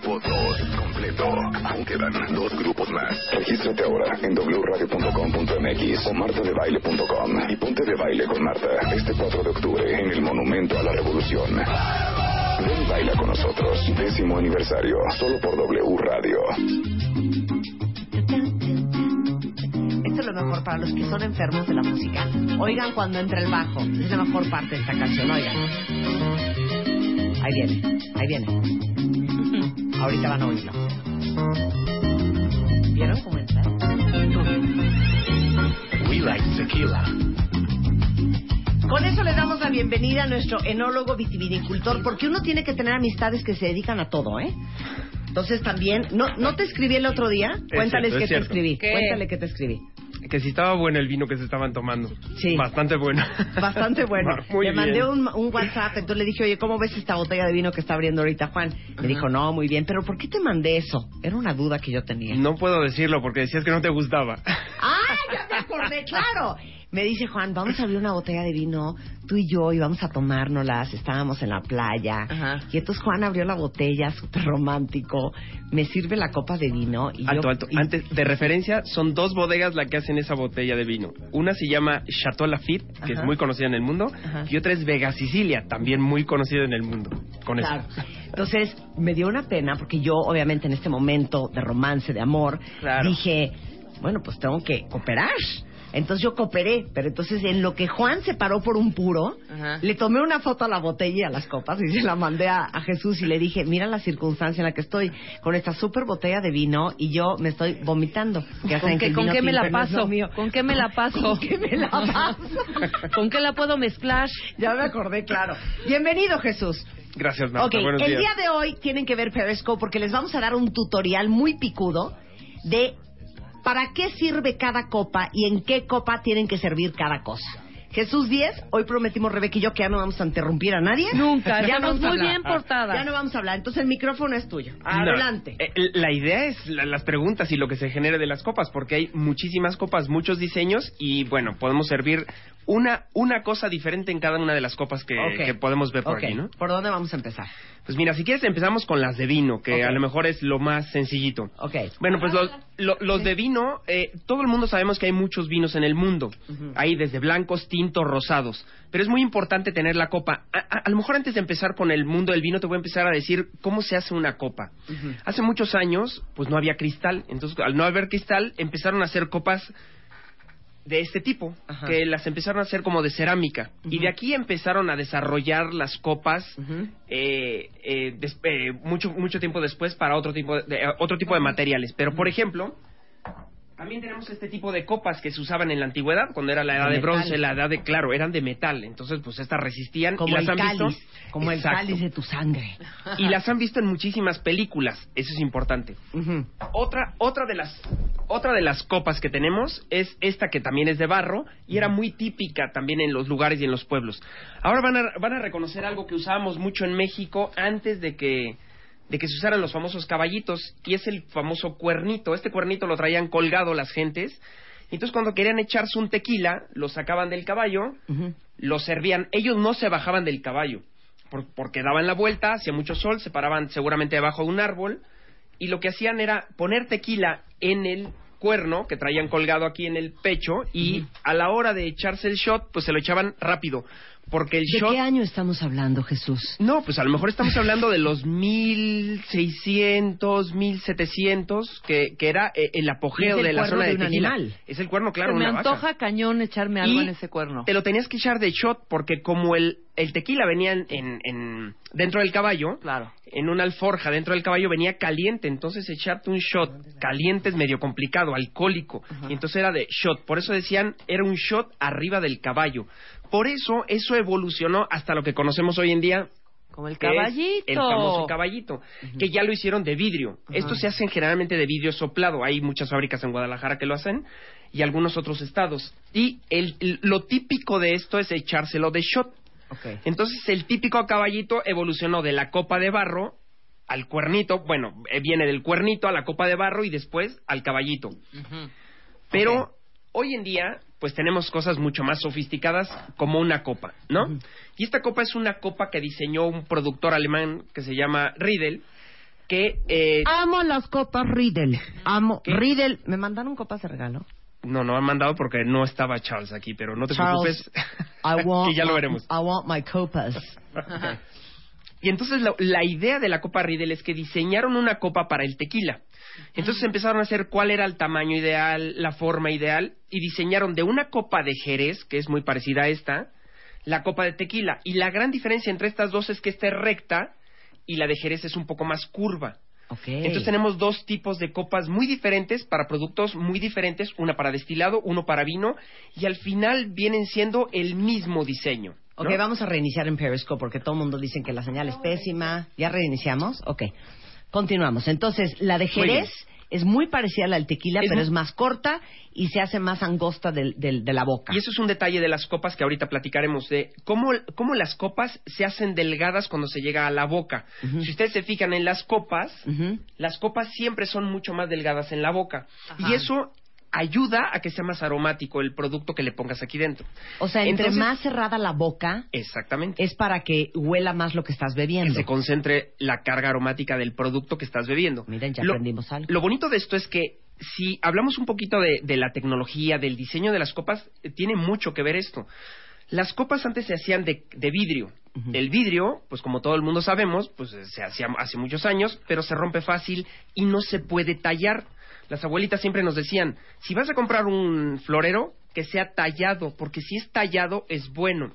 Grupo 2 completo. Aún quedan dos grupos más. Regístrate ahora en wradio.com.mx o martadebaile.com y ponte de baile con Marta este 4 de octubre en el Monumento a la Revolución. Ven y baila con nosotros. Décimo aniversario. Solo por W Radio. Esto es lo mejor para los que son enfermos de la música. Oigan cuando entra el bajo. Es la mejor parte de esta canción. Oigan. Ahí viene, ahí viene. Ahorita van a oírlo. ¿Vieron cómo entra? We like tequila. Con eso le damos la bienvenida a nuestro enólogo vitivinicultor, porque uno tiene que tener amistades que se dedican a todo, ¿eh? Entonces también, ¿no, no te escribí el otro día? Cuéntales cierto, es que te escribí. ¿Qué? Cuéntale que te escribí. Que si estaba bueno el vino que se estaban tomando. Sí. Bastante bueno. Bastante bueno. Muy le bien. mandé un, un WhatsApp, entonces le dije, oye, ¿cómo ves esta botella de vino que está abriendo ahorita Juan? Me dijo, no, muy bien, pero ¿por qué te mandé eso? Era una duda que yo tenía. No puedo decirlo porque decías que no te gustaba. ¡Ah, ya me acordé, claro! Me dice Juan, vamos a abrir una botella de vino, tú y yo, y vamos a tomárnoslas. Estábamos en la playa. Ajá. Y entonces Juan abrió la botella, súper romántico. Me sirve la copa de vino. Y Alto, yo, alto. y- Antes de referencia, son dos bodegas las que hacen esa botella de vino. Una se llama Chateau Lafite, que Ajá. es muy conocida en el mundo, Ajá. y otra es Vega Sicilia, también muy conocida en el mundo. Con Claro. eso. Entonces, me dio una pena porque yo, obviamente, en este momento de romance, de amor, Claro. dije, bueno, pues tengo que cooperar. Entonces yo cooperé, pero entonces en lo que Juan se paró por un puro, Ajá. le tomé una foto a la botella y a las copas y se la mandé a, a Jesús y le dije, mira la circunstancia en la que estoy con esta super botella de vino y yo me estoy vomitando. Ya ¿Con qué, con qué me la paso? mío. ¿Con qué me la paso? ¿Con qué me la paso? ¿Con qué la puedo mezclar? Ya me acordé, claro. Bienvenido, Jesús. Gracias, Marta. Buenos el días. día de hoy tienen que ver Periscope porque les vamos a dar un tutorial muy picudo de para qué sirve cada copa y en qué copa tienen que servir cada cosa. Jesús 10, hoy prometimos Rebeca y yo que ya no vamos a interrumpir a nadie. Nunca, ya a muy hablar. bien portadas. Ya no vamos a hablar, entonces el micrófono es tuyo. No, Adelante. eh, la idea es la- las preguntas y lo que se genere de las copas, porque hay muchísimas copas, muchos diseños y bueno, podemos servir una, una cosa diferente en cada una de las copas que, podemos ver por aquí, ¿no? ¿Por dónde vamos a empezar? Pues mira, si quieres empezamos con las de vino, que a lo mejor es lo más sencillito. Ok. Bueno, pues los, lo- los de vino, eh, todo el mundo sabemos que hay muchos vinos en el mundo. Ujú. Hay desde blancos, tintos, rosados. Pero es muy importante tener la copa. A, a- a lo mejor antes de empezar con el mundo del vino, te voy a empezar a decir cómo se hace una copa. Hace muchos años, pues no había cristal. Entonces, al no haber cristal, empezaron a hacer copas de este tipo, Ajá. que las empezaron a hacer como de cerámica. Y de aquí empezaron a desarrollar las copas eh, eh, des- eh, mucho mucho tiempo después para otro tipo de, de- eh, otro tipo de materiales. Pero por ejemplo, también tenemos este tipo de copas que se usaban en la antigüedad, cuando era la edad De de, bronce, la edad de claro, eran de metal. Entonces, pues estas resistían y Como las el han cáliz, visto como el Exacto. cáliz de tu sangre. y las han visto en muchísimas películas. Eso es importante. Otra, otra de las, otra de las copas que tenemos es esta que también es de barro y era muy típica también en los lugares y en los pueblos. Ahora van a, van a reconocer algo que usábamos mucho en México antes de que, de que se usaran los famosos caballitos y es el famoso cuernito. Este cuernito lo traían colgado las gentes. Y entonces cuando querían echarse un tequila, lo sacaban del caballo, lo servían. Ellos no se bajaban del caballo por- porque daban la vuelta, hacía mucho sol, se paraban seguramente debajo de un árbol y lo que hacían era poner tequila en el cuerno que traían colgado aquí en el pecho y a la hora de echarse el shot, pues se lo echaban rápido. Porque el ¿De shot... qué año estamos hablando, Jesús? No, pues a lo mejor estamos hablando de los 1600, 1700, que, que era eh, el apogeo de la zona de de, un tequila. animal. Es el cuerno, claro, me una vaca. antoja cañón echarme algo Y en ese cuerno. Te lo tenías que echar de shot porque como el, el tequila venía en, en- en- dentro del caballo, Claro. en una alforja dentro del caballo venía caliente, entonces echarte un shot caliente es medio complicado, alcohólico, y entonces era de shot, por eso decían era un shot arriba del caballo. Por eso eso evolucionó hasta lo que conocemos hoy en día Como el caballito. el famoso caballito, que ya lo hicieron de vidrio. Estos se hacen generalmente de vidrio soplado. Hay muchas fábricas en Guadalajara que lo hacen y algunos otros estados. Y el, lo típico de esto es echárselo de shot. Ok. Entonces el típico caballito evolucionó de la copa de barro al cuernito, bueno, eh, viene del cuernito a la copa de barro y después al caballito. Pero hoy en día, pues tenemos cosas mucho más sofisticadas como una copa, ¿no? Y esta copa es una copa que diseñó un productor alemán que se llama Riedel, que eh, Amo las copas Riedel. Amo. ¿Qué? Riedel. ¿Me mandaron copas de regalo? no, no han mandado porque no estaba Charles aquí, pero no te Charles, preocupes, I want que ya lo my- veremos. I want my copas. Y entonces la, la idea de la copa Riedel es que diseñaron una copa para el tequila. Entonces empezaron a hacer cuál era el tamaño ideal, la forma ideal, y diseñaron de una copa de Jerez, que es muy parecida a esta, la copa de tequila. Y la gran diferencia entre estas dos es que esta es recta y la de Jerez es un poco más curva. Ok. Entonces tenemos dos tipos de copas muy diferentes para productos muy diferentes, una para destilado, uno para vino, y al final vienen siendo el mismo diseño. ¿No? Ok, vamos a reiniciar en Periscope porque todo el mundo dice que la señal es pésima. ¿Ya reiniciamos? Ok. Continuamos. Entonces, la de. Jerez es muy parecida a la del tequila, Es pero es más corta y se hace más angosta del, del- de la boca. Y eso es un detalle de las copas que ahorita platicaremos, de cómo, cómo las copas se hacen delgadas cuando se llega a la boca. Si ustedes se fijan en las copas, las copas siempre son mucho más delgadas en la boca. Ajá. Y eso ayuda a que sea más aromático el producto que le pongas aquí dentro. O sea, entre Entonces- más cerrada la boca, Exactamente. es para que huela más lo que estás que bebiendo. se concentre la carga aromática del producto que estás bebiendo. Miren, ya lo, aprendimos algo. Lo bonito de esto es que si hablamos un poquito de, de la tecnología, del diseño de las copas, eh, tiene mucho que ver esto. Las copas antes se hacían de, de vidrio. El vidrio, pues como todo el mundo sabemos, pues eh, se hacía hace muchos años, pero se rompe fácil y no se puede tallar. Las abuelitas siempre nos decían, si vas a comprar un florero, que sea tallado, porque si es tallado es bueno.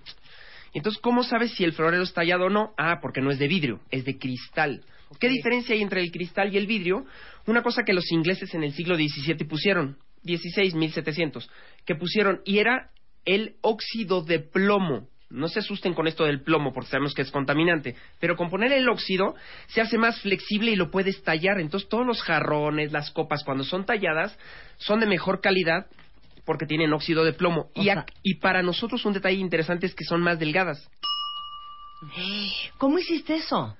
Entonces, ¿cómo sabes si el florero es tallado o no? Ah, porque no es de vidrio, es de cristal. ¿Qué diferencia hay entre el cristal y el vidrio? Una cosa que los ingleses en el siglo XVII pusieron, 16, 1700, que pusieron, y era el óxido de plomo. No se asusten con esto del plomo porque sabemos que es contaminante, pero con poner el óxido se hace más flexible y lo puedes tallar. Entonces todos los jarrones, las copas, cuando son talladas, son de mejor calidad porque tienen óxido de plomo. Y, sea- ac- y para nosotros un detalle interesante es que son más delgadas. ¿Cómo hiciste eso?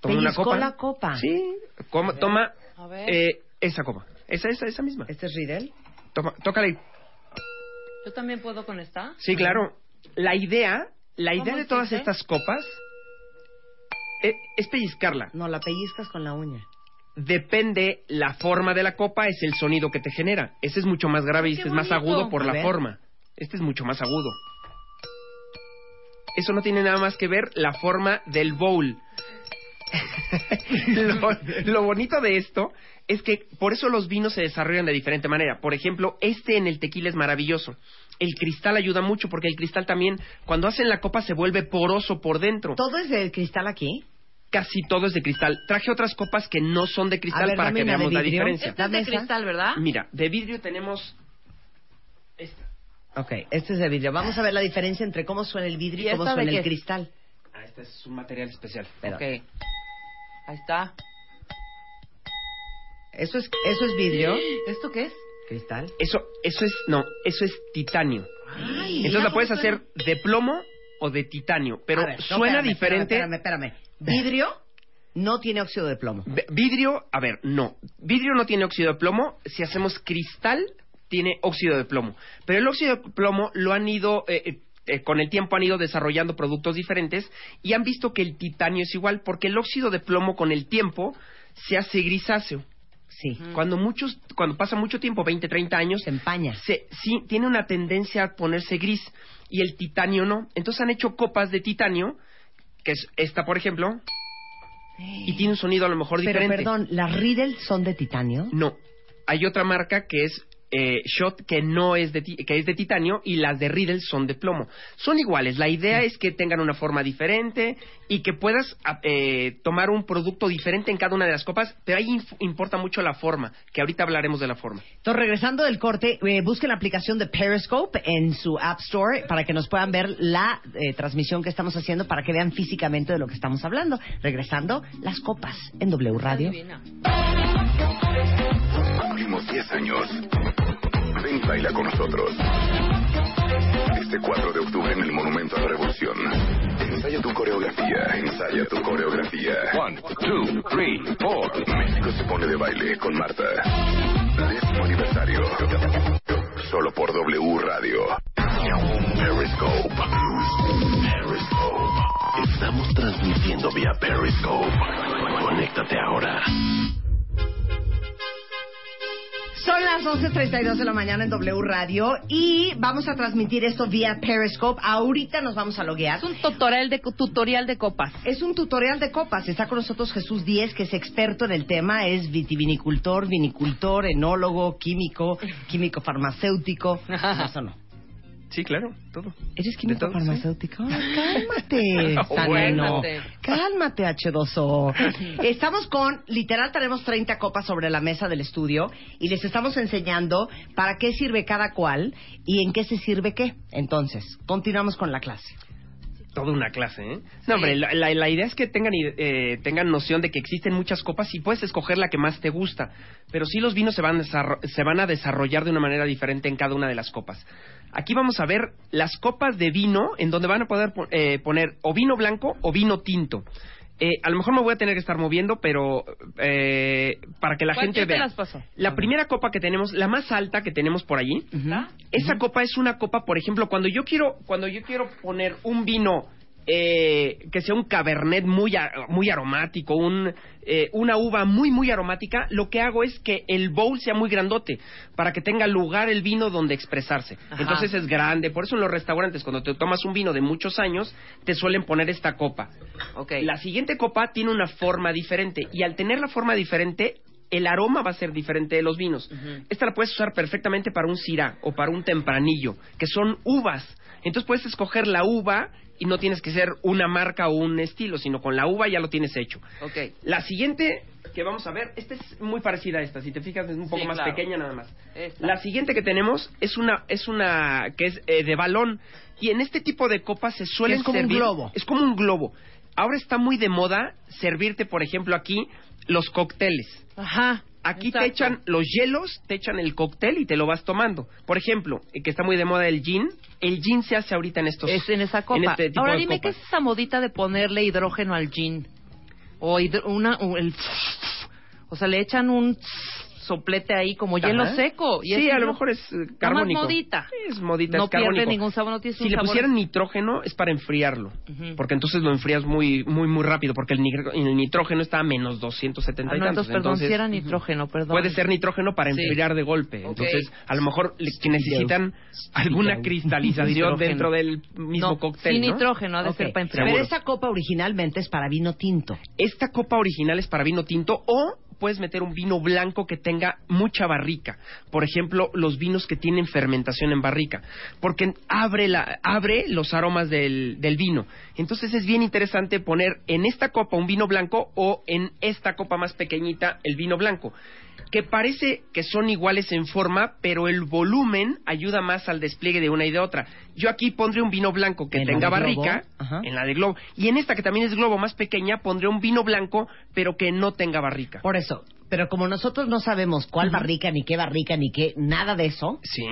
Toma una copa. la copa. Sí, coma- toma A ver. eh, esa copa. Esa, esa, esa misma. ¿Este es Riedel? Toma, tócale. ¿Yo también puedo con esta? Sí, claro. La idea, la ¿Cómo idea de todas estas copas eh, es pellizcarla. No, la pellizcas con la uña. Depende la forma de la copa, es el sonido que te genera. Ese es mucho más grave y este es más agudo por la forma. Este es mucho más agudo. Eso no tiene nada más que ver la forma del bowl. lo, lo bonito de esto es que por eso los vinos se desarrollan de diferente manera. Por ejemplo, este en el tequila es maravilloso. El cristal ayuda mucho porque el cristal también, cuando hacen la copa, se vuelve poroso por dentro. ¿Todo es de cristal aquí? Casi todo es de cristal. Traje otras copas que no son de cristal ver, para que veamos la diferencia. Esta es de cristal, ¿verdad? Mira, de vidrio tenemos esta. Ok, este es de vidrio. Vamos a ver la diferencia entre cómo suena el vidrio y, ¿Y cómo suena el cristal. Ah, este es un material especial. Ok. Ahí está. ¿Eso es, ¿Eso es vidrio? ¿Esto qué es? ¿Cristal? Eso, eso es, no, eso es titanio. Ay, Entonces la puedes hacer de plomo o de titanio, pero A ver, no, suena espérame, diferente. Espérame, espérame, espérame. Vidrio no tiene óxido de plomo. V- Vidrio, a ver, no. Vidrio no tiene óxido de plomo. Si hacemos cristal, tiene óxido de plomo. Pero el óxido de plomo lo han ido, eh, eh, eh, con el tiempo han ido desarrollando productos diferentes y han visto que el titanio es igual, porque el óxido de plomo con el tiempo se hace grisáceo. Sí. Cuando muchos, cuando pasa mucho tiempo, 20, 30 años, Se empaña. se, sí, tiene una tendencia a ponerse gris y el titanio no. Entonces han hecho copas de titanio, que es esta, por ejemplo, y tiene un sonido a lo mejor Pero diferente. perdón, ¿las Riddle son de titanio? No, hay otra marca que es eh, Shot que no es de ti- que es de titanio y las de Riddle son de plomo. Son iguales. La idea es que tengan una forma diferente y que puedas a- eh, tomar un producto diferente en cada una de las copas, pero ahí inf- importa mucho la forma, que ahorita hablaremos de la forma. Entonces, regresando del corte, eh, busquen la aplicación de Periscope en su App Store para que nos puedan ver la eh, transmisión que estamos haciendo para que vean físicamente de lo que estamos hablando. Regresando, las copas en W Radio. Divina. Cumplimos 10 años. Ven y baila con nosotros. Este 4 de octubre en el Monumento a la Revolución. Ensaya tu coreografía, ensaya tu coreografía. One, two, three, four. México se pone de baile con Marta. Décimo aniversario. Solo por W Radio. Periscope. Periscope. Estamos transmitiendo vía Periscope. Conéctate ahora. Son las 11.32 de la mañana en W Radio y vamos a transmitir esto vía Periscope. Ahorita nos vamos a loguear. Es un tutorial de, tutorial de copas. Es un tutorial de copas. Está con nosotros Jesús Díez, que es experto en el tema. Es vitivinicultor, vinicultor, enólogo, químico, químico farmacéutico. Eso no. Sí, claro, todo. ¿Eres químico todo, farmacéutico? Cálmate, Oh, Saneno. Cálmate. Cálmate, H2O. Estamos con, literal, tenemos 30 copas sobre la mesa del estudio y les estamos enseñando para qué sirve cada cual y en qué se sirve qué. Entonces, continuamos con la clase. Toda una clase, ¿eh? No, hombre, la, la- la idea es que tengan, eh, tengan noción de que existen muchas copas y puedes escoger la que más te gusta, pero sí los vinos se van, se van a desarrollar de una manera diferente en cada una de las copas. Aquí vamos a ver las copas de vino en donde van a poder po- eh, poner o vino blanco o vino tinto. Eh, a lo mejor me voy a tener que estar moviendo, pero eh, para que la ¿Cuál- gente te vea. las pasó? La primera copa que tenemos, la más alta que tenemos por allí, esa copa es una copa, por ejemplo, cuando yo quiero, cuando yo quiero poner un vino eh, que sea un cabernet muy, a- muy aromático, un, eh, una uva muy, muy aromática, lo que hago es que el bowl sea muy grandote para que tenga lugar el vino donde expresarse. Ajá. Entonces es grande. Por eso en los restaurantes, cuando te tomas un vino de muchos años, te suelen poner esta copa. La siguiente copa tiene una forma diferente y al tener la forma diferente, el aroma va a ser diferente de los vinos. Esta la puedes usar perfectamente para un syrah o para un tempranillo, que son uvas. Entonces puedes escoger la uva y no tienes que ser una marca o un estilo, sino con la uva ya lo tienes hecho. Ok. La siguiente que vamos a ver, esta es muy parecida a esta, si te fijas es un poco Sí, más claro. pequeña nada más. Esta. La siguiente que tenemos es una es una que es eh, de balón y en este tipo de copas se suelen Es como un servir globo. es como un globo. Ahora está muy de moda servirte, por ejemplo, aquí los cócteles. Ajá. Aquí Exacto. te echan los hielos, te echan el cóctel y te lo vas tomando. Por ejemplo, eh, que está muy de moda el gin, el gin se hace ahorita en estos Es en esa copa. en este tipo Ahora de dime qué copas. es esa modita de ponerle hidrógeno al gin. O hidro- una o el o sea, le echan un soplete ahí como hielo Ajá. seco. Y sí, es a lo mejor es eh, Nada más carbónico. modita. Sí, es modita, No es pierde carbónico. ningún sabor, no tiene Si le sabor- pusieran nitrógeno es para enfriarlo, porque entonces lo enfrías muy muy muy rápido, porque el, nitr- el nitrógeno está a menos 270 Ah, y no, tantos. entonces, perdón, si era nitrógeno, perdón. Puede ser nitrógeno para Sí. enfriar de golpe. Entonces, a lo mejor le- que necesitan alguna cristalización dentro del mismo no, cóctel. Sin ¿no? nitrógeno, ha de ser para Pero enfriar. esta copa originalmente es para vino tinto. Esta copa original es para vino tinto o puedes meter un vino blanco que tenga mucha barrica. Por ejemplo, los vinos que tienen fermentación en barrica. Porque abre, la, abre los aromas del, del vino. Entonces es bien interesante poner en esta copa un vino blanco o en esta copa más pequeñita el vino blanco. Que parece que son iguales en forma, pero el volumen ayuda más al despliegue de una y de otra. Yo aquí pondré un vino blanco que tenga barrica, en la de globo. Y en esta que también es globo más pequeña, pondré un vino blanco, pero que no tenga barrica. Por eso. Pero como nosotros no sabemos cuál barrica, ni qué barrica, ni qué, nada de eso, Sí.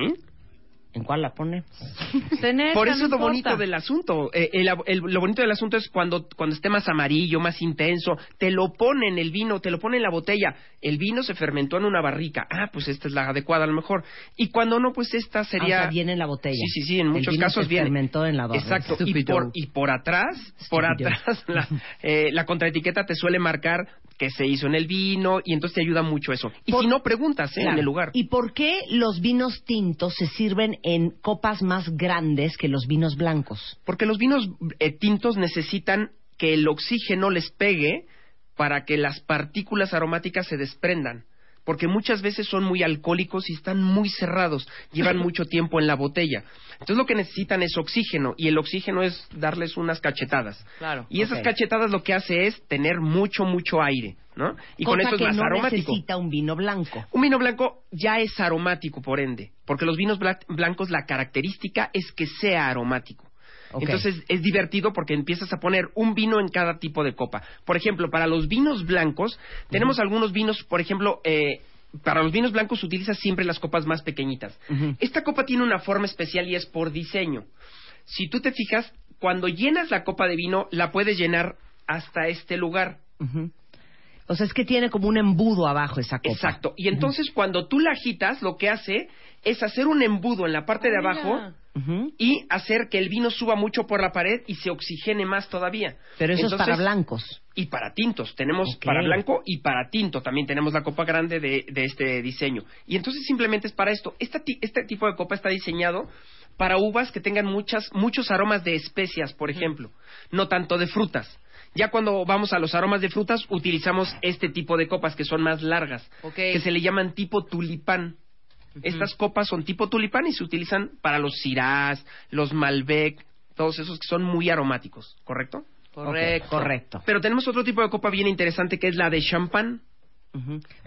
¿En cuál la pone? Tener, Por no eso es lo importa. bonito del asunto. Eh, el- el- lo bonito del asunto es cuando, cuando esté más amarillo, más intenso, te lo pone en el vino, te lo pone en la botella. El vino se fermentó en una barrica. Ah, pues esta es la adecuada a lo mejor. Y cuando no, pues esta sería... Ah, o sea, viene en la botella. Sí, sí, sí, en El muchos vino casos se viene. fermentó en la barra. Exacto. Y por, y por atrás, por atrás, la, eh, la contraetiqueta te suele marcar que se hizo en el vino y entonces te ayuda mucho eso. Y Por- si no, preguntas ¿eh? en el lugar. ¿Y por qué los vinos tintos se sirven en copas más grandes que los vinos blancos? Porque los vinos eh, tintos necesitan que el oxígeno les pegue para que las partículas aromáticas se desprendan. Porque muchas veces son muy alcohólicos y están muy cerrados, llevan mucho tiempo en la botella. Entonces lo que necesitan es oxígeno y el oxígeno es darles unas cachetadas. Claro. Y esas cachetadas lo que hace es tener mucho, mucho aire, ¿no? Y con eso es más no aromático. necesita un vino blanco. Un vino blanco ya es aromático, por ende, porque los vinos bla- blancos la característica es que sea aromático. Entonces es divertido porque empiezas a poner un vino en cada tipo de copa. Por ejemplo, para los vinos blancos, tenemos algunos vinos, por ejemplo, eh, para los vinos blancos se utiliza siempre las copas más pequeñitas. Esta copa tiene una forma especial y es por diseño. Si tú te fijas, cuando llenas la copa de vino, la puedes llenar hasta este lugar. O sea, es que tiene como un embudo abajo esa copa. Exacto. Y entonces cuando tú la agitas, lo que hace es hacer un embudo en la parte de Ah, abajo y hacer que el vino suba mucho por la pared y se oxigene más todavía. Pero eso es para blancos. Y para tintos. Tenemos para blanco y para tinto. También tenemos la copa grande de, de este diseño. Y entonces simplemente es para esto. Esta este tipo de copa está diseñado para uvas que tengan muchas, muchos aromas de especias, por ejemplo. No tanto de frutas. Ya cuando vamos a los aromas de frutas, utilizamos este tipo de copas que son más largas, que se le llaman tipo tulipán. Estas copas son tipo tulipán y se utilizan para los cirás, los malbec, todos esos que son muy aromáticos, ¿correcto? Correcto. Pero tenemos otro tipo de copa bien interesante que es la de champán. Que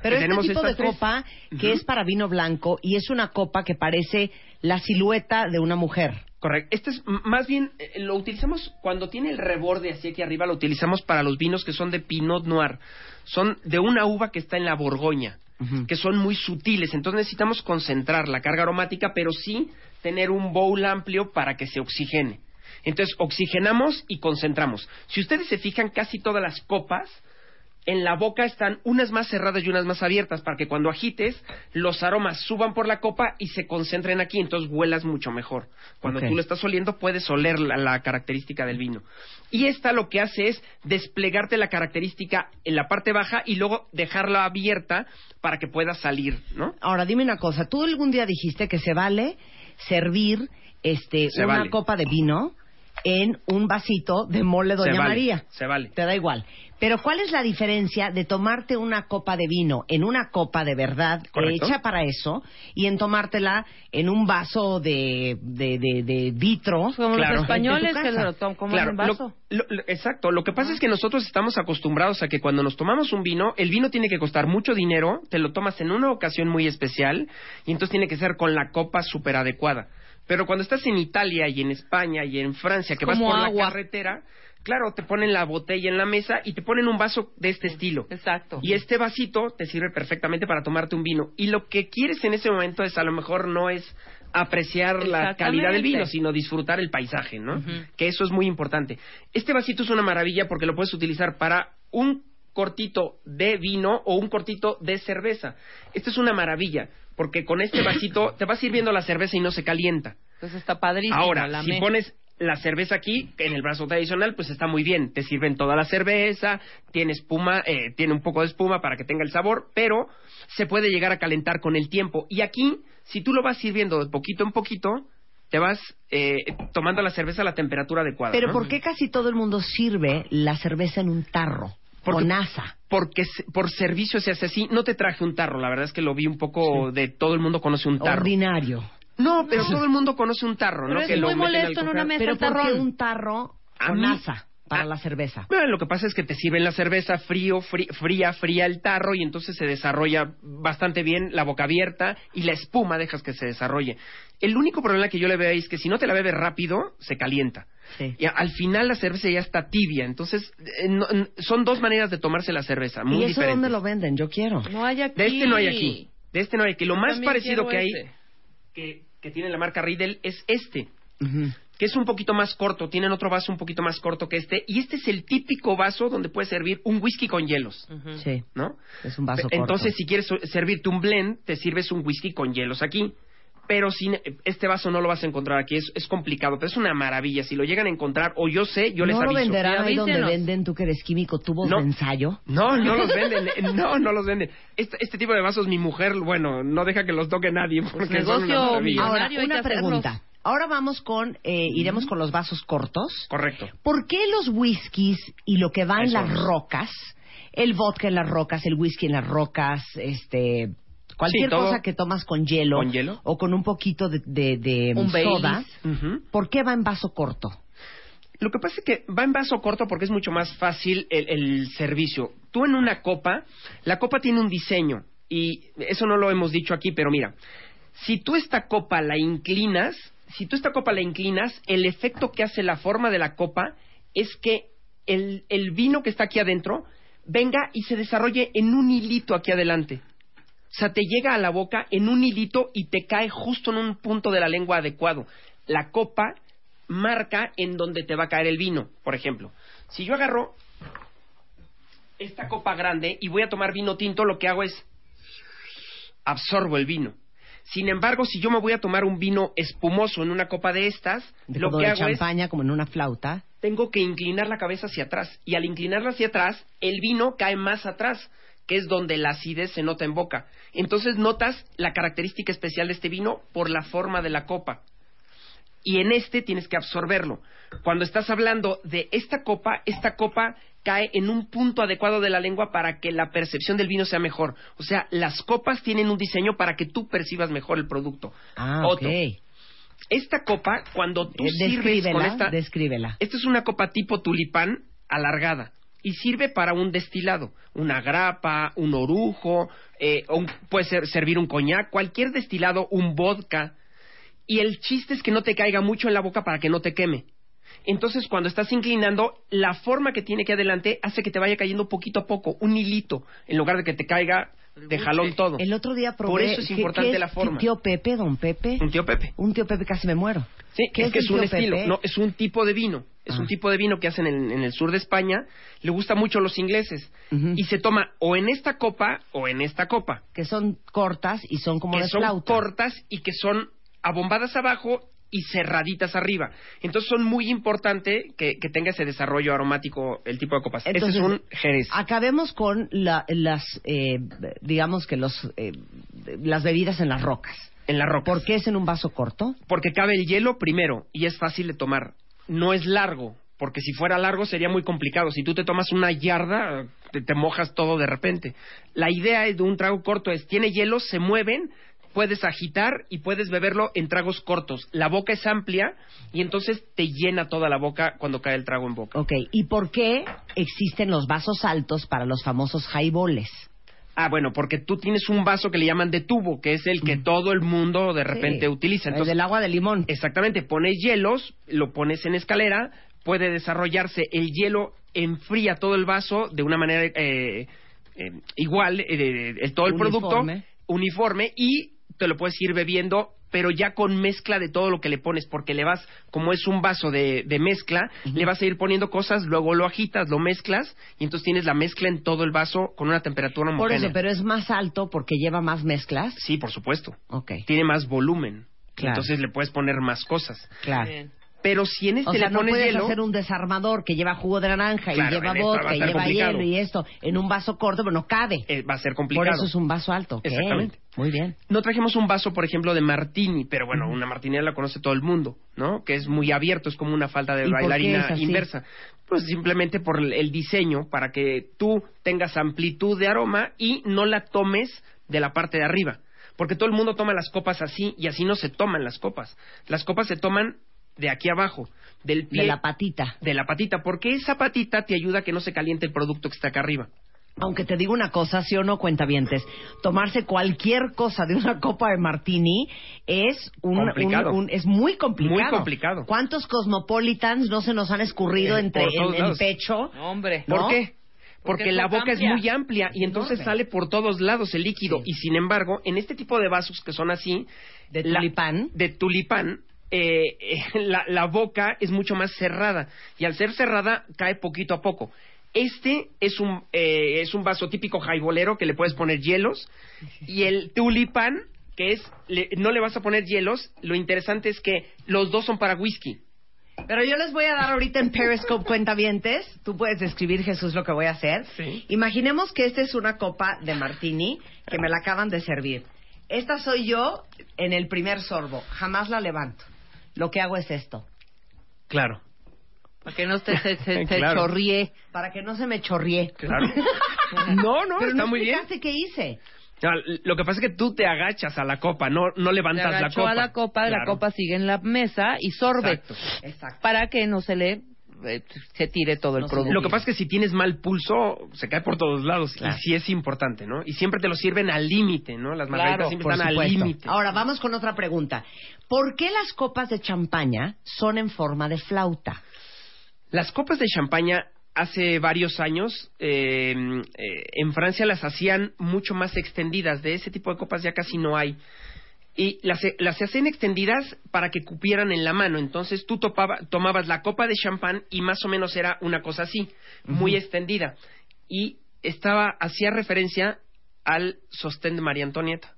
Pero este tenemos tipo de tres. copa que es para vino blanco y es una copa que parece la silueta de una mujer. Correcto. Este es más bien, eh, lo utilizamos cuando tiene el reborde hacia aquí arriba, lo utilizamos para los vinos que son de Pinot Noir. Son de una uva que está en la Borgoña, que son muy sutiles. Entonces necesitamos concentrar la carga aromática, pero sí tener un bowl amplio para que se oxigene. Entonces oxigenamos y concentramos. Si ustedes se fijan, casi todas las copas en la boca están unas más cerradas y unas más abiertas para que cuando agites los aromas suban por la copa y se concentren aquí, entonces huelas mucho mejor. Cuando Ok. tú lo estás oliendo puedes oler la, la característica del vino. Y esta lo que hace es desplegarte la característica en la parte baja y luego dejarla abierta para que pueda salir, ¿no? Ahora, dime una cosa. Tú algún día dijiste que se vale servir este Se una vale. copa de vino en un vasito de mole Doña se vale, María. Se vale. Te da igual. Pero ¿cuál es la diferencia de tomarte una copa de vino en una copa de verdad Correcto. hecha para eso y en tomártela en un vaso de, de, de, de vitro? Como Claro. los españoles que lo toman como Claro, lo- vaso. lo- lo- exacto. Lo que pasa es que nosotros estamos acostumbrados a que cuando nos tomamos un vino, el vino tiene que costar mucho dinero, te lo tomas en una ocasión muy especial y entonces tiene que ser con la copa súper adecuada. Pero cuando estás en Italia y en España y en Francia, que vas por la carretera, claro, te ponen la botella en la mesa y te ponen un vaso de este estilo. Exacto. Y este vasito te sirve perfectamente para tomarte un vino. Y lo que quieres en ese momento es a lo mejor no es apreciar la calidad del vino, sino disfrutar el paisaje, ¿no? Que eso es muy importante. Este vasito es una maravilla porque lo puedes utilizar para un cortito de vino o un cortito de cerveza. Esto es una maravilla porque con este vasito te va sirviendo la cerveza y no se calienta. Entonces está padrísimo. Ahora, la si me- pones la cerveza aquí, en el brazo tradicional, pues está muy bien. Te sirven toda la cerveza, tiene espuma, eh, tiene un poco de espuma para que tenga el sabor, pero se puede llegar a calentar con el tiempo. Y aquí, si tú lo vas sirviendo de poquito en poquito, te vas eh, tomando la cerveza a la temperatura adecuada. Pero ¿no? ¿por qué casi todo el mundo sirve la cerveza en un tarro? Porque- con asa. Porque por servicio se hace así. No te traje un tarro, la verdad es que lo vi un poco de todo el mundo conoce un tarro. Ordinario. No, pero todo el mundo conoce un tarro, Pero ¿no? es que lo muy al molesto en una mesa Pero ¿por qué un tarro A con mí- asa para Ah. la cerveza? Bueno, lo que pasa es que te sirven la cerveza frío, frí- fría, fría el tarro y entonces se desarrolla bastante bien la boca abierta y la espuma dejas que se desarrolle. El único problema que yo le veo ahí es que si no te la bebes rápido, se calienta. Sí. Y al final la cerveza ya está tibia, entonces eh, no- son dos maneras de tomarse la cerveza, muy ¿Y eso diferentes. dónde lo venden? Yo quiero. No hay aquí. De este no hay aquí. De este no hay aquí. Lo Yo más parecido que hay, ese. que, que tiene la marca Riedel, es este que es un poquito más corto, tienen otro vaso un poquito más corto que este, y este es el típico vaso donde puedes servir un whisky con hielos. Sí, ¿no? es un vaso Entonces, corto. si quieres servirte un blend, te sirves un whisky con hielos aquí. Pero sin este vaso no lo vas a encontrar aquí, es, es complicado, pero es una maravilla. Si lo llegan a encontrar, o yo sé, yo les ¿No lo aviso. venderán ahí donde venden, tú que eres químico, tubos No. de ensayo? No, no los venden, eh, no, no los venden. Este, este tipo de vasos, mi mujer, bueno, no deja que los toque nadie porque son una negocio maravilla. Ahora, una pregunta. Ahora vamos con, eh, iremos con los vasos cortos. Correcto. ¿Por qué los whiskies y lo que va en Eso las rocas, el vodka en las rocas, el whisky en las rocas, este, cualquier Sí, cosa que tomas con hielo, ¿Con hielo? o con un poquito de, de, de Un soda. ¿por qué va en vaso corto? Lo que pasa es que va en vaso corto porque es mucho más fácil el, el servicio. Tú en una copa, la copa tiene un diseño y eso no lo hemos dicho aquí, pero mira, si tú esta copa la inclinas, si tú esta copa la inclinas, el efecto que hace la forma de la copa es que el, el vino que está aquí adentro venga y se desarrolle en un hilito aquí adelante. O sea, te llega a la boca en un hilito y te cae justo en un punto de la lengua adecuado. La copa marca en donde te va a caer el vino, por ejemplo. Si yo agarro esta copa grande y voy a tomar vino tinto, lo que hago es absorbo el vino. Sin embargo, si yo me voy a tomar un vino espumoso en una copa de estas, De lo que de hago es champaña, como en una flauta. tengo que inclinar la cabeza hacia atrás. Y al inclinarla hacia atrás, el vino cae más atrás, que es donde la acidez se nota en boca. Entonces notas la característica especial de este vino por la forma de la copa. Y en este tienes que absorberlo. Cuando estás hablando de esta copa, esta copa cae en un punto adecuado de la lengua para que la percepción del vino sea mejor. O sea, las copas tienen un diseño para que tú percibas mejor el producto. Ah, Otto. Esta copa, cuando tú Eh, sirves con esta... descríbela. Esta es una copa tipo tulipán alargada y sirve para un destilado, una grapa, un orujo, eh, un- puede ser, servir un coñac, cualquier destilado, un vodka. Y el chiste es que no te caiga mucho en la boca para que no te queme. Entonces, cuando estás inclinando, la forma que tiene que adelante hace que te vaya cayendo poquito a poco, un hilito, en lugar de que te caiga de jalón todo. El otro día probé... Por eso es ¿qué- importante qué es? la forma. Tío Pepe, don Pepe. Un tío Pepe. Un tío Pepe casi me muero. Sí, ¿Qué es que el es un estilo, Pepe? no, es un tipo de vino. Es Ah. un tipo de vino que hacen en, en el sur de España. Le gusta mucho a los ingleses. Ujú. Y se toma o en esta copa o en esta copa. Que son cortas y son como que de son flauta. cortas y que son abombadas abajo y cerraditas arriba. Entonces son muy importante que, que tenga ese desarrollo aromático el tipo de copas. Entonces, Ese es un jerez. Acabemos con la- las, eh, digamos que los, eh, las bebidas en las rocas. En la roca. ¿Por qué es en un vaso corto? Porque cabe el hielo primero y es fácil de tomar. No es largo, porque si fuera largo sería muy complicado. Si tú te tomas una yarda, te, te mojas todo de repente. La idea de un trago corto es, tiene hielo, se mueven, puedes agitar y puedes beberlo en tragos cortos. La boca es amplia y entonces te llena toda la boca cuando cae el trago en boca. Ok, ¿y por qué existen los vasos altos para los famosos highballs? Ah, bueno, porque tú tienes un vaso que le llaman de tubo, que es el que todo el mundo de repente Sí, utiliza. el Entonces, del agua de limón. Exactamente, pones hielos, lo pones en escalera, puede desarrollarse el hielo, enfría todo el vaso de una manera eh, eh, igual, eh, todo el Uniforme. producto uniforme y te lo puedes ir bebiendo, pero ya con mezcla de todo lo que le pones, porque le vas, como es un vaso de, de mezcla, le vas a ir poniendo cosas, luego lo agitas, lo mezclas y entonces tienes la mezcla en todo el vaso con una temperatura Por homogénea. eso, pero es más alto porque lleva más mezclas. Sí, por supuesto. Ok, Tiene más volumen. Claro. Entonces le puedes poner más cosas. claro. Bien. Pero si en este O sea, le no pones puedes hielo, hacer un desarmador que lleva jugo de naranja Claro, y lleva vodka y lleva complicado. hielo y esto en un vaso corto, pero no cabe. eh, va a ser Por complicado. eso es un vaso alto. Exactamente. Muy bien. No trajimos un vaso, por ejemplo, de martini, pero bueno, una martinera la conoce todo el mundo, ¿no? Que es muy abierto, es como una falda de ¿Y por bailarina inversa. Pues simplemente por el diseño, para que tú tengas amplitud de aroma y no la tomes de la parte de arriba. Porque todo el mundo toma las copas así y así no se toman las copas. Las copas se toman de aquí abajo, del pie, De la patita. de la patita, porque esa patita te ayuda a que no se caliente el producto que está acá arriba. Aunque te digo una cosa, sí o no, cuentavientes, tomarse cualquier cosa de una copa de martini es un, Complicado. un- un- es muy complicado. Muy complicado. ¿Cuántos cosmopolitans no se nos han escurrido Eh, entre el pecho? No, hombre. ¿No? ¿Por qué? Porque la boca es muy amplia y entonces sale por todos lados el líquido. Sí. Y sin embargo, en este tipo de vasos que son así... De la- tulipán. de tulipán, eh, la, la boca es mucho más cerrada. Y al ser cerrada, cae poquito a poco. Este es un, eh, es un vaso típico jaibolero que le puedes poner hielos. Y el tulipán que es, le- no le vas a poner hielos, lo interesante es que los dos son para whisky. Pero yo les voy a dar ahorita en Periscope cuentavientes. Tú puedes describir, Jesús, lo que voy a hacer. Sí. Imaginemos que esta es una copa de martini que me la acaban de servir. Esta soy yo en el primer sorbo. Jamás la levanto. Lo que hago es esto. Claro, Para que no te, se, se- se Claro. chorríe. Para que no se me chorríe. claro. No, no, Pero está no muy bien. qué hice. No, lo que pasa es que tú te agachas a la copa, no, no Le levantas la agachó copa. a la copa, la Claro. copa sigue en la mesa y sorbe. Exacto. Exacto. Para que no se le eh, se tire todo el No producto. Lo que pasa es que si tienes mal pulso, se cae por todos lados. Claro. Y sí es importante, ¿no? Y siempre te lo sirven al límite, ¿no? Las margaritas Claro, siempre están al límite. Ahora vamos con otra pregunta. ¿Por qué las copas de champaña son en forma de flauta? Las copas de champaña hace varios años eh, eh, en Francia las hacían mucho más extendidas. De ese tipo de copas ya casi no hay. Y las, las hacían extendidas para que cupieran en la mano. Entonces tú topaba- tomabas la copa de champán y más o menos era una cosa así, muy extendida. Y estaba, hacía referencia al sostén de María Antonieta.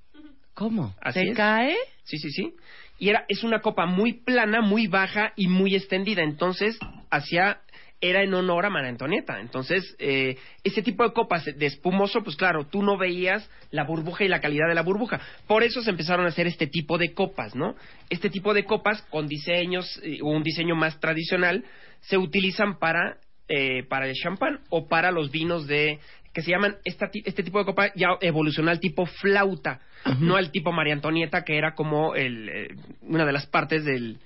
¿Cómo? Así ¿Se es. cae? Sí, sí, sí. Y era, es una copa muy plana, muy baja y muy extendida. Entonces, hacía, era en honor a María Antonieta. Entonces, eh, ese tipo de copas de espumoso, pues claro, tú no veías la burbuja y la calidad de la burbuja. Por eso se empezaron a hacer este tipo de copas, ¿no? Este tipo de copas con diseños, eh, o un diseño más tradicional, se utilizan para, eh, para el champán o para los vinos de que se llaman esta este tipo de copa ya evolucionó al tipo flauta, no al tipo María Antonieta que era como el, eh, una de las partes del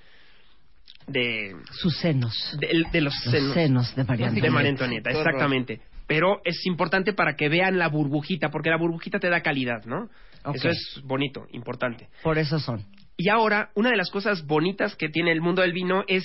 de, Sus senos. de los Los senos, senos de María de Antonieta. María Antonieta, exactamente. Pero es importante para que vean la burbujita, porque la burbujita te da calidad, ¿no? Eso es bonito, importante. Por eso son. Y ahora, una de las cosas bonitas que tiene el mundo del vino es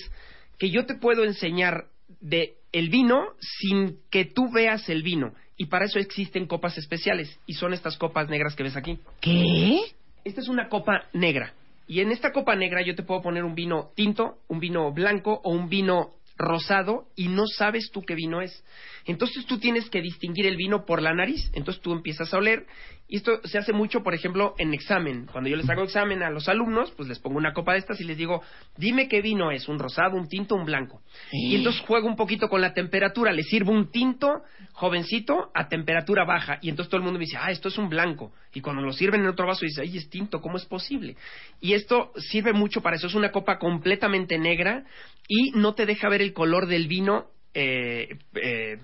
que yo te puedo enseñar de el vino sin que tú veas el vino. Y para eso existen copas especiales. Y son estas copas negras que ves aquí. ¿Qué? Esta es una copa negra. Y en esta copa negra yo te puedo poner un vino tinto, un vino blanco o un vino rosado y no sabes tú qué vino es. Entonces tú tienes que distinguir el vino por la nariz. Entonces tú empiezas a oler. Y esto se hace mucho, por ejemplo, en examen. Cuando yo les hago examen a los alumnos, pues les pongo una copa de estas y les digo, dime qué vino es, un rosado, un tinto, un blanco. Y entonces juego un poquito con la temperatura. Les sirvo un tinto jovencito a temperatura baja. Y entonces todo el mundo me dice, ah, esto es un blanco. Y cuando lo sirven en otro vaso dice, ay, es tinto, ¿cómo es posible? Y esto sirve mucho para eso. Es una copa completamente negra y no te deja ver el color del vino eh, eh,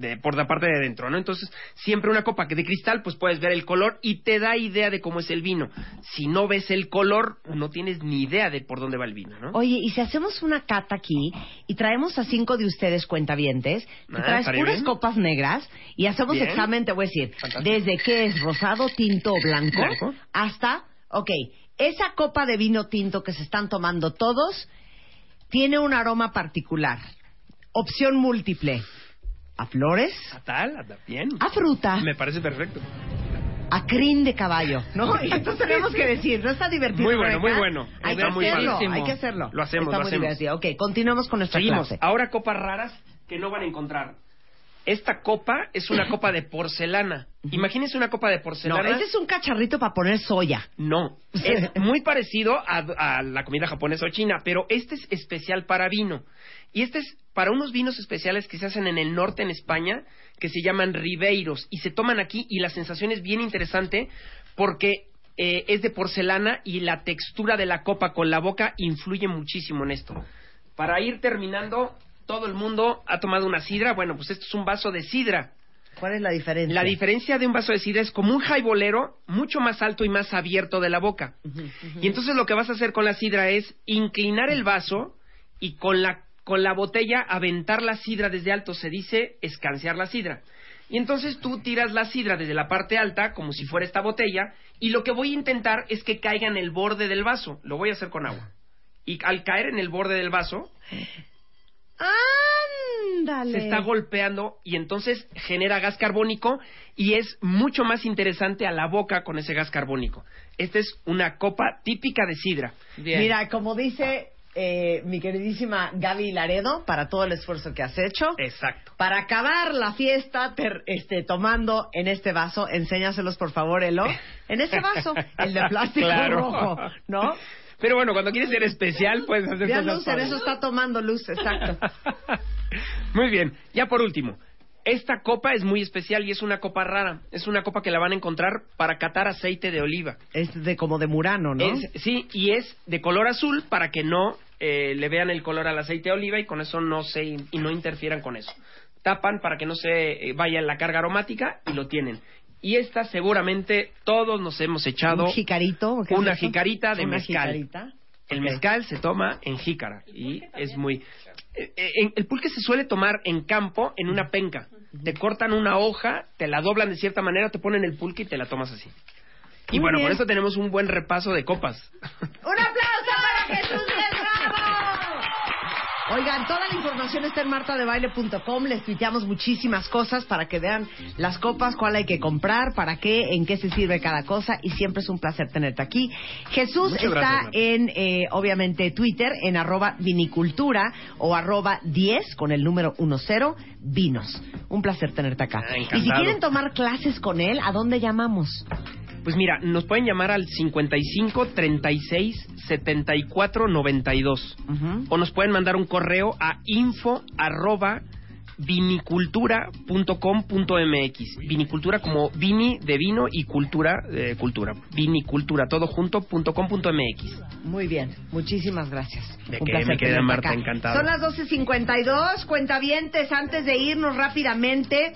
de, por la parte de adentro, ¿no? Entonces, siempre una copa que de cristal, pues puedes ver el color y te da idea de cómo es el vino. Si no ves el color, no tienes ni idea de por dónde va el vino, ¿no? Oye, y si hacemos una cata aquí y traemos a cinco de ustedes cuentavientes, te Ah, traes puras bien. copas negras y hacemos Bien. examen, te voy a decir, Fantástico. desde que es rosado, tinto o blanco, Blanco. hasta, ok, esa copa de vino tinto que se están tomando todos tiene un aroma particular. Opción múltiple. A flores, ¿A tal? ¿A bien? a fruta, Me parece perfecto. a crin de caballo, ¿no? Y entonces tenemos que decir, ¿no está divertido? Muy bueno, muy bueno. Hay Está que muy hacerlo, padrísimo. hay que hacerlo. Lo hacemos, Está lo muy hacemos. divertido. Ok, continuamos con nuestra Seguimos. clase. Ahora copas raras que no van a encontrar. Esta copa es una copa de porcelana. Imagínense una copa de No, porcelana. ese es un cacharrito para poner soya. No, es muy parecido a, a la comida japonesa o china, pero este es especial para vino. Y este es para unos vinos especiales que se hacen en el norte en España, que se llaman ribeiros, y se toman aquí, y la sensación es bien interesante porque eh, es de porcelana y la textura de la copa con la boca influye muchísimo en esto. Para ir terminando, todo el mundo ha tomado una sidra, bueno, pues esto es un vaso de sidra. ¿Cuál es la diferencia? La diferencia de un vaso de sidra es como un jaibolero mucho más alto y más abierto de la boca. Y entonces lo que vas a hacer con la sidra es inclinar el vaso y con la, con la botella aventar la sidra desde alto. Se dice escanciar la sidra. Y entonces tú tiras la sidra desde la parte alta, como si fuera esta botella, y lo que voy a intentar es que caiga en el borde del vaso. Lo voy a hacer con agua. Y al caer en el borde del vaso, Se está golpeando y entonces genera gas carbónico y es mucho más interesante a la boca con ese gas carbónico. Esta es una copa típica de sidra. Bien. Mira, como dice eh, mi queridísima Gaby Laredo, para todo el esfuerzo que has hecho. Exacto. Para acabar la fiesta, ter- este, tomando en este vaso, enséñaselos por favor, Elo. En ese vaso, el de plástico Claro. rojo, ¿no? Pero bueno, cuando quieres ser especial, puedes hacer Vean cosas padres. eso está tomando luz, exacto. Muy bien, ya por último. Esta copa es muy especial y es una copa rara. Es una copa que la van a encontrar para catar aceite de oliva. Es de como de Murano, ¿no? Es- sí, y es de color azul para que no eh, le vean el color al aceite de oliva y con eso no se y no interfieran con eso. Tapan para que no se eh, vaya la carga aromática y lo tienen. Y esta seguramente todos nos hemos echado ¿Un jicarito? ¿o qué es una jicarita de Una mezcal. jicarita. El mezcal se toma en jícara y es muy... eh, eh, el pulque se suele tomar en campo en una penca. Te cortan una hoja, te la doblan de cierta manera, te ponen el pulque y te la tomas así. Y bueno, bien. por eso tenemos un buen repaso de copas. ¡Un aplauso para Jesús! Oigan, toda la información está en martadebaile.com. Les tuiteamos muchísimas cosas para que vean las copas, cuál hay que comprar, para qué, en qué se sirve cada cosa. Y siempre es un placer tenerte aquí. Jesús Muchas está gracias, en, eh, obviamente, Twitter, en arroba vinicultura o arroba 10 con el número 10 vinos. Un placer tenerte acá. Ah, y si quieren tomar clases con él, ¿a dónde llamamos? Pues mira, nos pueden llamar al 55 36 74 92 Ujú. o nos pueden mandar un correo a info arroba vinicultura.com.mx vinicultura como vini de vino y cultura de cultura vinicultura todo junto punto com punto mx Muy bien, muchísimas gracias. De Un querida tenerte Marta, acá. encantado. Son las 12.52, cuentavientes, antes de irnos rápidamente,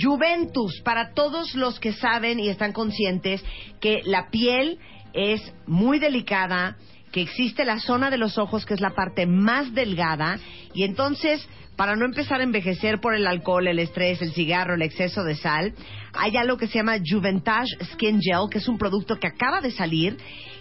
Juventus, para todos los que saben y están conscientes que la piel es muy delicada, que existe la zona de los ojos que es la parte más delgada y entonces para no empezar a envejecer por el alcohol, el estrés, el cigarro, el exceso de sal, hay algo que se llama Juventage Skin Gel, que es un producto que acaba de salir,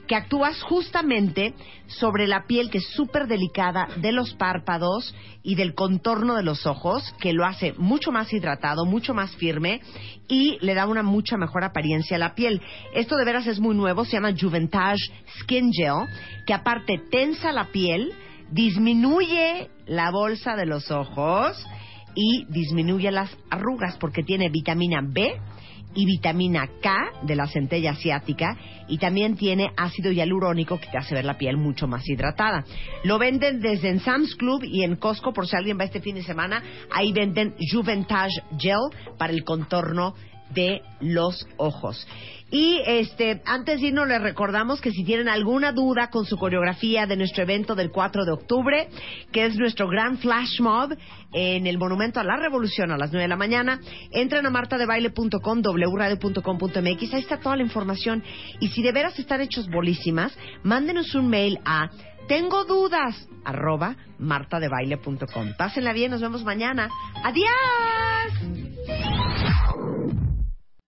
que actúa justamente sobre la piel que es súper delicada de los párpados y del contorno de los ojos, que lo hace mucho más hidratado, mucho más firme y le da una mucha mejor apariencia a la piel. Esto de veras es muy nuevo, se llama Juventage Skin Gel, que aparte tensa la piel, disminuye la bolsa de los ojos y disminuye las arrugas porque tiene vitamina B y vitamina K de la centella asiática y también tiene ácido hialurónico que te hace ver la piel mucho más hidratada. Lo venden desde en Sam's Club y en Costco por si alguien va este fin de semana. Ahí venden Juventage Gel para el contorno de los ojos. Y este, antes de irnos les recordamos que si tienen alguna duda con su coreografía de nuestro evento del 4 de octubre, que es nuestro gran flash mob en el Monumento a la Revolución a las 9 de la mañana, entren a martadebaile.com, wradio.com.mx, ahí está toda la información. Y si de veras están hechos bolísimas, mándenos un mail a tengo dudas, arroba martadebaile.com. Pásenla bien, nos vemos mañana. ¡Adiós!